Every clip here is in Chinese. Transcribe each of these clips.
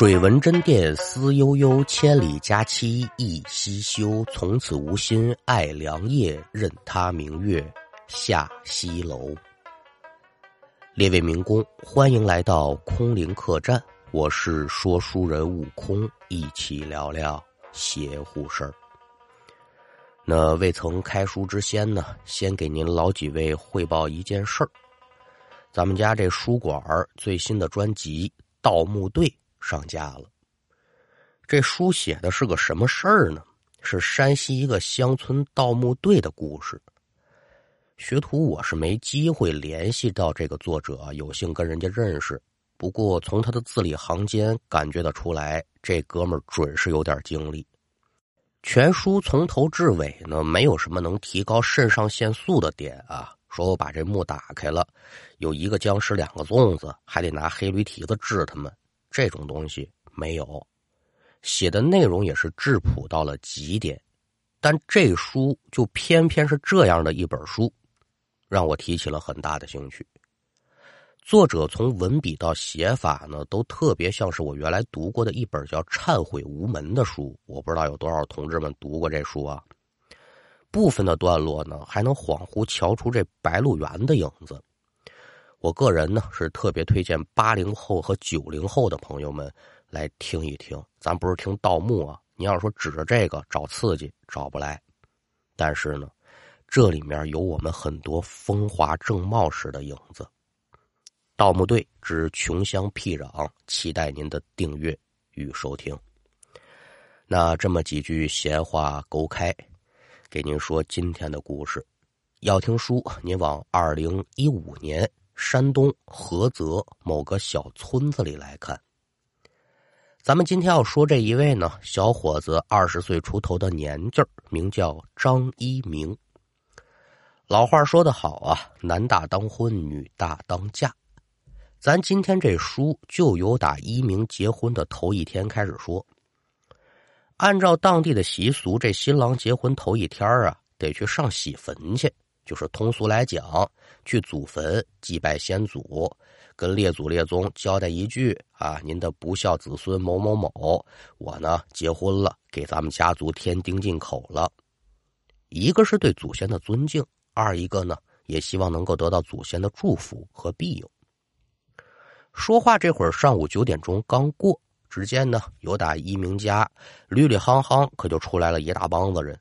水文真殿思悠悠，千里佳期忆西休。从此无心爱良夜，任他明月下西楼。列位民工，欢迎来到空灵客栈，我是说书人悟空，一起聊聊邪乎事儿。那未曾开书之先呢，先给您老几位汇报一件事儿。咱们家这书馆最新的专辑《盗墓队》。上架了，这书写的是个什么事儿呢？是山西一个乡村盗墓队的故事。学徒我是没机会联系到这个作者，有幸跟人家认识。不过从他的字里行间感觉得出来，这哥们儿准是有点经历。全书从头至尾呢，没有什么能提高肾上腺素的点啊。说我把这墓打开了，有一个僵尸，两个粽子，还得拿黑驴蹄子治他们。这种东西没有，写的内容也是质朴到了极点，但这书就偏偏是这样的一本书，让我提起了很大的兴趣。作者从文笔到写法呢，都特别像是我原来读过的一本叫《忏悔无门》的书。我不知道有多少同志们读过这书啊？部分的段落呢，还能恍惚瞧出这白鹿原的影子。我个人呢是特别推荐八零后和九零后的朋友们来听一听。咱不是听盗墓啊，你要说指着这个找刺激找不来，但是呢，这里面有我们很多风华正茂时的影子。盗墓队之穷乡僻壤，期待您的订阅与收听。那这么几句闲话勾开，给您说今天的故事。要听书，您往二零一五年。山东菏泽某个小村子里来看，咱们今天要说这一位呢，小伙子二十岁出头的年纪名叫张一鸣。老话说得好啊，男大当婚，女大当嫁。咱今天这书就由打一鸣结婚的头一天开始说。按照当地的习俗，这新郎结婚头一天啊，得去上喜坟去。就是通俗来讲，去祖坟祭拜先祖，跟列祖列宗交代一句啊，您的不孝子孙某某某，我呢结婚了，给咱们家族添丁进口了。一个是对祖先的尊敬，二一个呢也希望能够得到祖先的祝福和庇佑。说话这会儿上午九点钟刚过，只见呢有打一名家，捋捋夯夯可就出来了一大帮子人，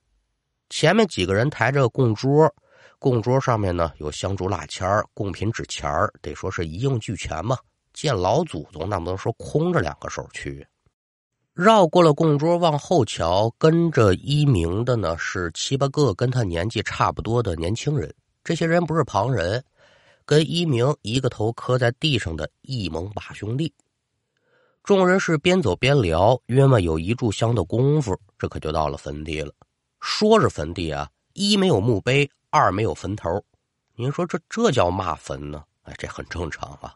前面几个人抬着供桌。供桌上面呢有香烛蜡签贡品纸钱得说是一应俱全嘛。见老祖宗，那不能说空着两个手去。绕过了供桌往后瞧，跟着一鸣的呢是七八个跟他年纪差不多的年轻人。这些人不是旁人，跟一鸣一个头磕在地上的一盟把兄弟。众人是边走边聊，约么有一炷香的功夫，这可就到了坟地了。说是坟地啊，一没有墓碑。二没有坟头，您说这这叫嘛坟呢？哎，这很正常啊。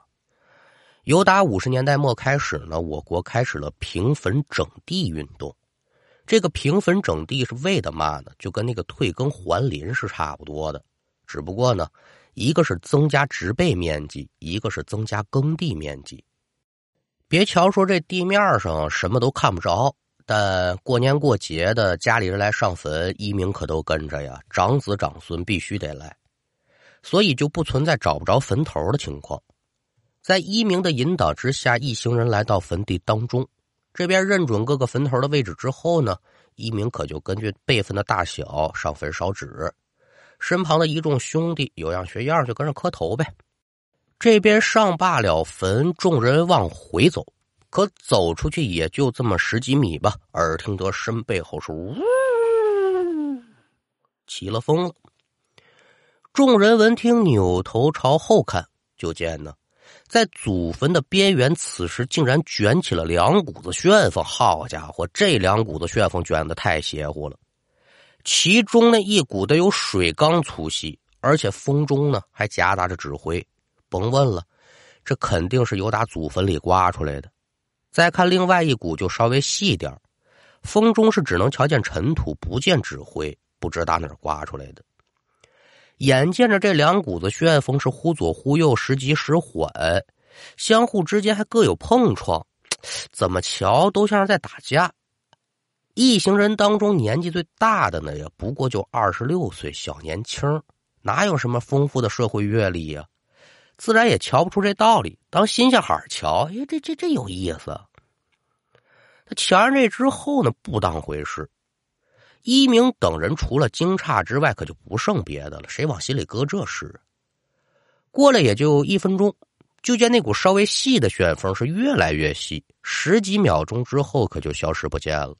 由打五十年代末开始呢，我国开始了平坟整地运动。这个平坟整地是为的嘛呢？就跟那个退耕还林是差不多的，只不过呢，一个是增加植被面积，一个是增加耕地面积。别瞧说这地面上什么都看不着。但过年过节的，家里人来上坟，一鸣可都跟着呀。长子长孙必须得来，所以就不存在找不着坟头的情况。在一鸣的引导之下，一行人来到坟地当中，这边认准各个坟头的位置之后呢，一鸣可就根据辈分的大小上坟烧纸，身旁的一众兄弟有样学样就跟着磕头呗。这边上罢了坟，众人往回走。可走出去也就这么十几米吧，耳听得身背后是呜，起了风了。众人闻听，扭头朝后看，就见呢，在祖坟的边缘，此时竟然卷起了两股子旋风。好家伙，这两股子旋风卷的太邪乎了！其中那一股的有水缸粗细，而且风中呢还夹杂着纸灰。甭问了，这肯定是由打祖坟里刮出来的。再看另外一股就稍微细点风中是只能瞧见尘土，不见纸灰，不知打哪刮出来的。眼见着这两股子旋风是忽左忽右，时急时缓，相互之间还各有碰撞，怎么瞧都像是在打架。一行人当中年纪最大的呢，也不过就二十六岁，小年轻，哪有什么丰富的社会阅历呀？自然也瞧不出这道理，当新鲜好瞧，哎，这这这有意思。他瞧上这之后呢，不当回事。一鸣等人除了惊诧之外，可就不剩别的了，谁往心里搁这事？过了也就一分钟，就见那股稍微细的旋风是越来越细，十几秒钟之后可就消失不见了。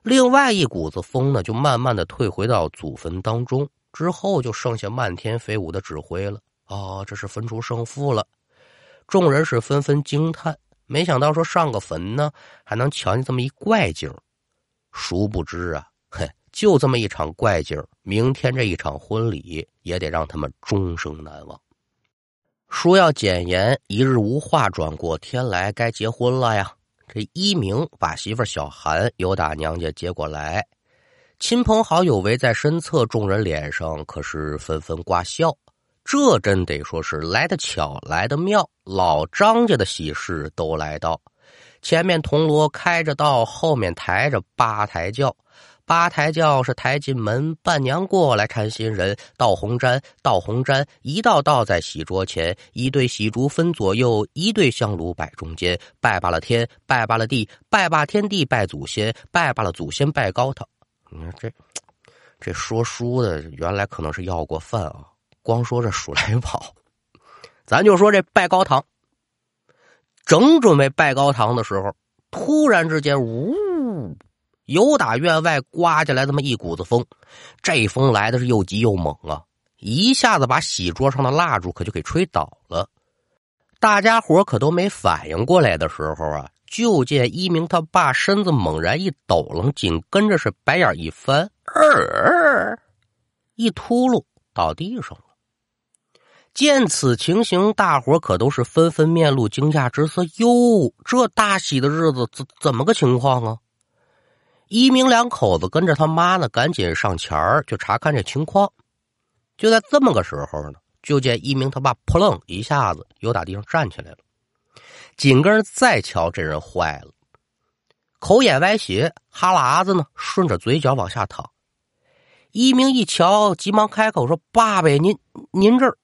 另外一股子风呢，就慢慢的退回到祖坟当中，之后就剩下漫天飞舞的纸灰了。哦，这是分出胜负了，众人是纷纷惊叹，没想到说上个坟呢，还能瞧见这么一怪景。殊不知啊，嘿，就这么一场怪景，明天这一场婚礼也得让他们终生难忘。说要简言，一日无话转过天来，该结婚了呀。这一鸣把媳妇小韩由打娘家接过来，亲朋好友围在身侧，众人脸上可是纷纷挂笑。这真得说是来的巧，来的妙，老张家的喜事都来到。前面铜锣开着道，后面抬着八抬轿。八抬轿是抬进门，伴娘过来搀新人，倒红毡，倒红毡，一道倒在喜桌前，一对喜烛分左右，一对香炉摆中间，拜罢了天，拜罢了地，拜罢天地，拜祖先，拜罢了祖先，拜高堂。你看这，这说书的原来可能是要过饭啊！光说这数来宝，咱就说这拜高堂。正准备拜高堂的时候，突然之间，呜！由打院外刮进来这么一股子风，这风来的是又急又猛啊！一下子把喜桌上的蜡烛可就给吹倒了。大家伙可都没反应过来的时候啊，就见一鸣他爸身子猛然一抖楞，紧跟着是白眼一翻，一秃噜倒地上了。见此情形，大伙可都是纷纷面露惊讶之色。哟，这大喜的日子怎怎么个情况啊？一鸣两口子跟着他妈呢，赶紧上前儿就查看这情况。就在这么个时候呢，就见一鸣他爸扑棱一下子又打地上站起来了，紧跟再瞧这人坏了，口眼歪斜，哈喇子呢顺着嘴角往下淌。一鸣一瞧，急忙开口说：“爸爸，您您这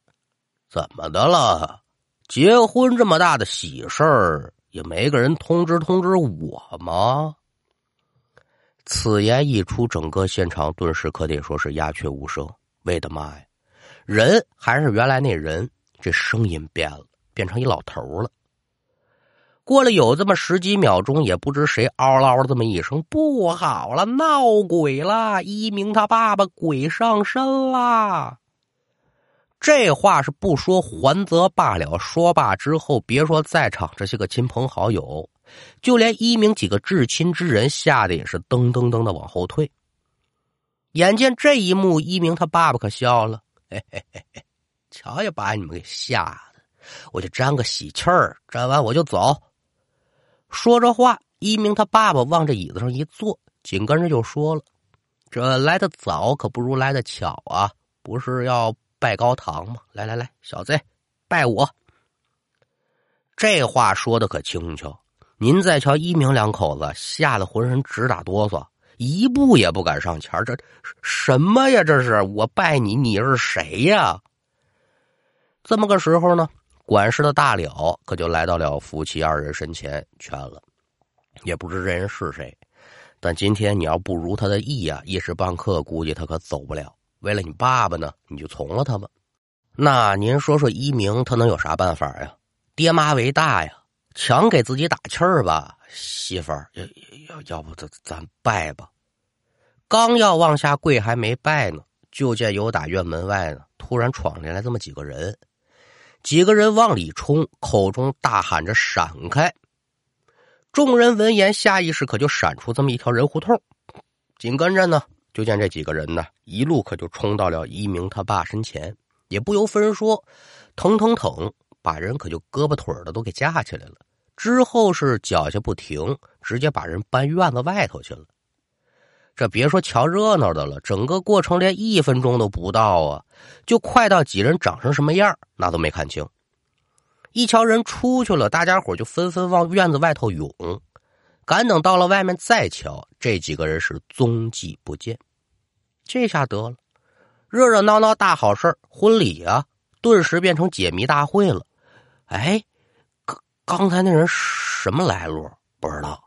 怎么的了？结婚这么大的喜事儿，也没个人通知通知我吗？”此言一出，整个现场顿时可得说是鸦雀无声。我的妈呀，人还是原来那人，这声音变了，变成一老头了。过了有这么十几秒钟，也不知谁嗷嗷这么一声：“不好了，闹鬼了！一鸣他爸爸鬼上身啦！”这话是不说还则罢了，说罢之后，别说在场这些个亲朋好友。就连一鸣几个至亲之人吓得也是噔噔噔的往后退。眼见这一幕，一鸣他爸爸可笑了：“嘿嘿嘿嘿，瞧也把你们给吓的，我就沾个喜气儿，沾完我就走。”说着话，一鸣他爸爸往这椅子上一坐，紧跟着就说了：“这来的早可不如来的巧啊，不是要拜高堂吗？来来来，小子，拜我。”这话说的可轻巧。您再瞧一鸣两口子，吓得浑身直打哆嗦，一步也不敢上前。这什么呀？这是我拜你，你是谁呀？这么个时候呢，管事的大了可就来到了夫妻二人身前，劝了。也不知这人是谁，但今天你要不如他的意呀，一时半刻估计他可走不了。为了你爸爸呢，你就从了他吧。那您说说一鸣他能有啥办法呀？爹妈为大呀。强给自己打气儿吧，媳妇儿，要要要不咱咱拜吧。刚要往下跪，还没拜呢，就见有打院门外呢，突然闯进来这么几个人。几个人往里冲，口中大喊着“闪开”。众人闻言，下意识可就闪出这么一条人胡同。紧跟着呢，就见这几个人呢，一路可就冲到了一鸣他爸身前，也不由分说，腾腾腾，把人可就胳膊腿的都给架起来了。之后是脚下不停，直接把人搬院子外头去了。这别说瞧热闹的了，整个过程连一分钟都不到啊，就快到几人长成什么样那都没看清。一瞧人出去了，大家伙就纷纷往院子外头涌。赶等到了外面再瞧，这几个人是踪迹不见。这下得了，热热闹闹大好事婚礼啊，顿时变成解谜大会了。哎，刚刚才那人什么来路？不知道。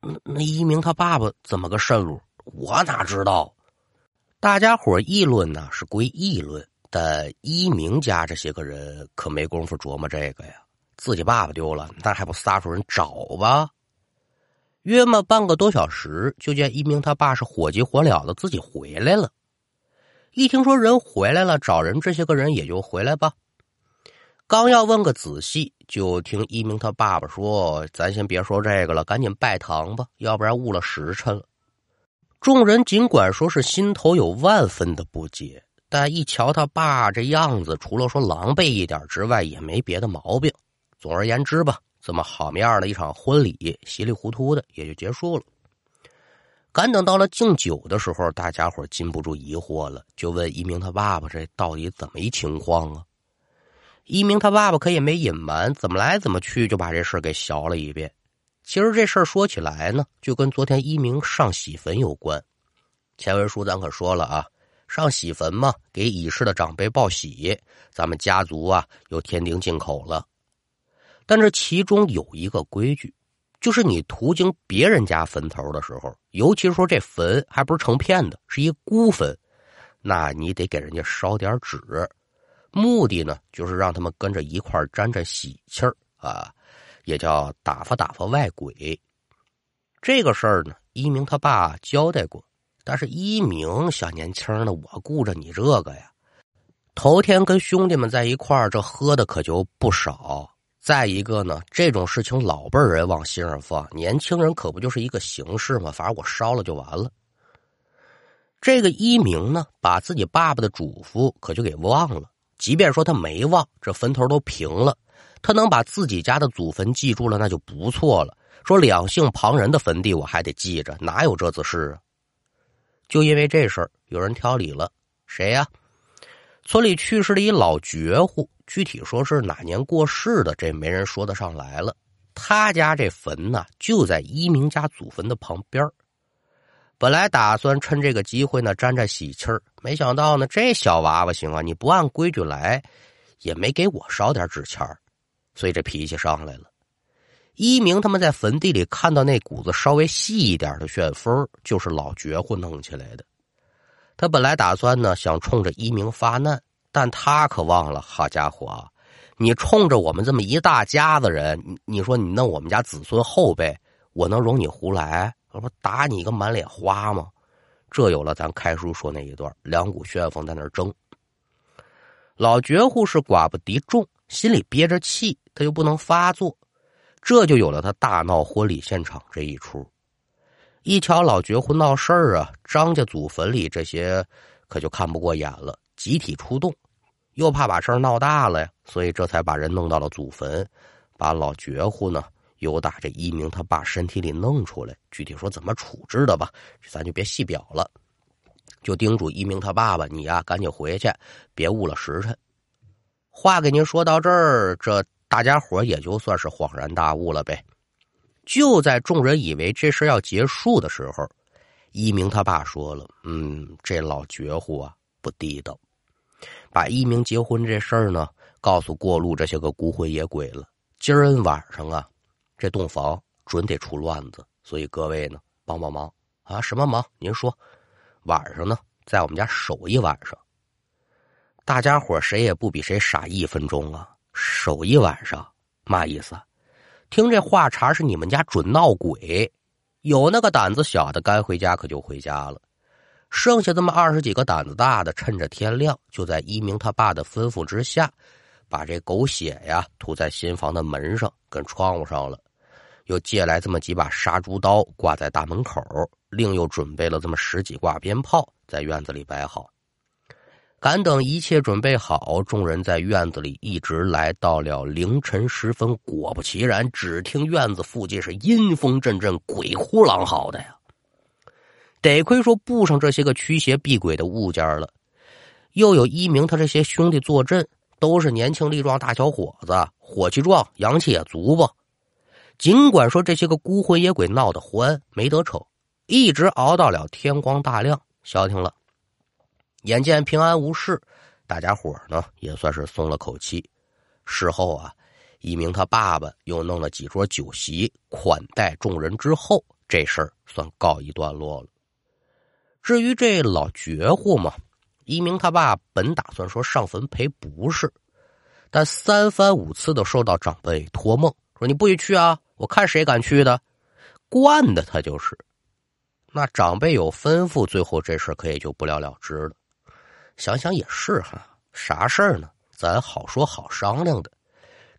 那那一鸣他爸爸怎么个渗路？我哪知道？大家伙议论呢，是归议论。但一鸣家这些个人可没工夫琢磨这个呀，自己爸爸丢了，那还不撒出人找吧？约么半个多小时，就见一鸣他爸是火急火燎的自己回来了。一听说人回来了，找人这些个人也就回来吧。刚要问个仔细，就听一鸣他爸爸说：“咱先别说这个了，赶紧拜堂吧，要不然误了时辰了。”众人尽管说是心头有万分的不解。但一瞧他爸这样子，除了说狼狈一点之外，也没别的毛病。总而言之吧，这么好面儿的一场婚礼，稀里糊涂的也就结束了。赶等到了敬酒的时候，大家伙禁不住疑惑了，就问一鸣他爸爸：“这到底怎么一情况啊？”一鸣他爸爸可也没隐瞒，怎么来怎么去就把这事给详了一遍。其实这事儿说起来呢，就跟昨天一鸣上喜坟有关。前文书咱可说了啊。上喜坟嘛，给已逝的长辈报喜，咱们家族啊又添丁进口了。但这其中有一个规矩，就是你途经别人家坟头的时候，尤其是说这坟还不是成片的，是一孤坟，那你得给人家烧点纸，目的呢就是让他们跟着一块沾沾喜气儿啊，也叫打发打发外鬼。这个事儿呢，一鸣他爸交代过。但是一鸣小年轻的，我顾着你这个呀。头天跟兄弟们在一块儿，这喝的可就不少。再一个呢，这种事情老辈人往心上放，年轻人可不就是一个形式吗？反正我烧了就完了。这个一鸣呢，把自己爸爸的嘱咐可就给忘了。即便说他没忘，这坟头都平了，他能把自己家的祖坟记住了，那就不错了。说两姓旁人的坟地我还得记着，哪有这子事啊？就因为这事儿，有人挑理了。谁呀？村里去世的一老绝户，具体说是哪年过世的，这没人说得上来了。他家这坟呢，就在一鸣家祖坟的旁边本来打算趁这个机会呢，沾沾喜气儿，没想到呢，这小娃娃行啊，你不按规矩来，也没给我烧点纸钱所以这脾气上来了。一鸣他们在坟地里看到那股子稍微细一点的旋风，就是老绝户弄起来的。他本来打算呢，想冲着一鸣发难，但他可忘了，好家伙，你冲着我们这么一大家子人，你你说你弄我们家子孙后辈，我能容你胡来？我不打你一个满脸花吗？这有了咱开书说那一段，两股旋风在那争。老绝户是寡不敌众，心里憋着气，他又不能发作。这就有了他大闹婚礼现场这一出。一瞧老绝户闹事儿啊，张家祖坟里这些可就看不过眼了，集体出动，又怕把事儿闹大了呀，所以这才把人弄到了祖坟，把老绝户呢由打这一鸣他爸身体里弄出来。具体说怎么处置的吧，咱就别细表了，就叮嘱一鸣他爸爸：“你呀，赶紧回去，别误了时辰。”话给您说到这儿，这。大家伙也就算是恍然大悟了呗。就在众人以为这事要结束的时候，一鸣他爸说了：“嗯，这老绝户啊不地道，把一鸣结婚这事儿呢告诉过路这些个孤魂野鬼了。今儿晚上啊，这洞房准得出乱子，所以各位呢帮帮忙啊！什么忙？您说，晚上呢在我们家守一晚上。大家伙谁也不比谁傻一分钟啊！”守一晚上，嘛意思？听这话茬是你们家准闹鬼，有那个胆子小的该回家可就回家了，剩下这么二十几个胆子大的，趁着天亮就在一鸣他爸的吩咐之下，把这狗血呀涂在新房的门上跟窗户上了，又借来这么几把杀猪刀挂在大门口，另又准备了这么十几挂鞭炮在院子里摆好。赶等一切准备好，众人在院子里一直来到了凌晨时分。果不其然，只听院子附近是阴风阵阵，鬼哭狼嚎的呀！得亏说布上这些个驱邪避鬼的物件了，又有一鸣他这些兄弟坐镇，都是年轻力壮大小伙子，火气壮，阳气也足吧。尽管说这些个孤魂野鬼闹得欢，没得逞，一直熬到了天光大亮，消停了。眼见平安无事，大家伙呢也算是松了口气。事后啊，一鸣他爸爸又弄了几桌酒席款待众人之后，这事儿算告一段落了。至于这老绝户嘛。一鸣他爸本打算说上坟赔不是，但三番五次的受到长辈托梦，说你不许去啊！我看谁敢去的，惯的他就是。那长辈有吩咐，最后这事可也就不了了之了。想想也是哈，啥事儿呢？咱好说好商量的，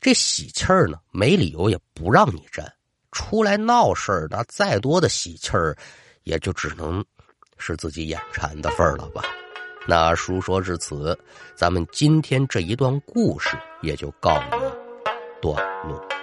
这喜气儿呢，没理由也不让你沾。出来闹事儿，那再多的喜气儿，也就只能是自己眼馋的份儿了吧。那书说至此，咱们今天这一段故事也就告一段落。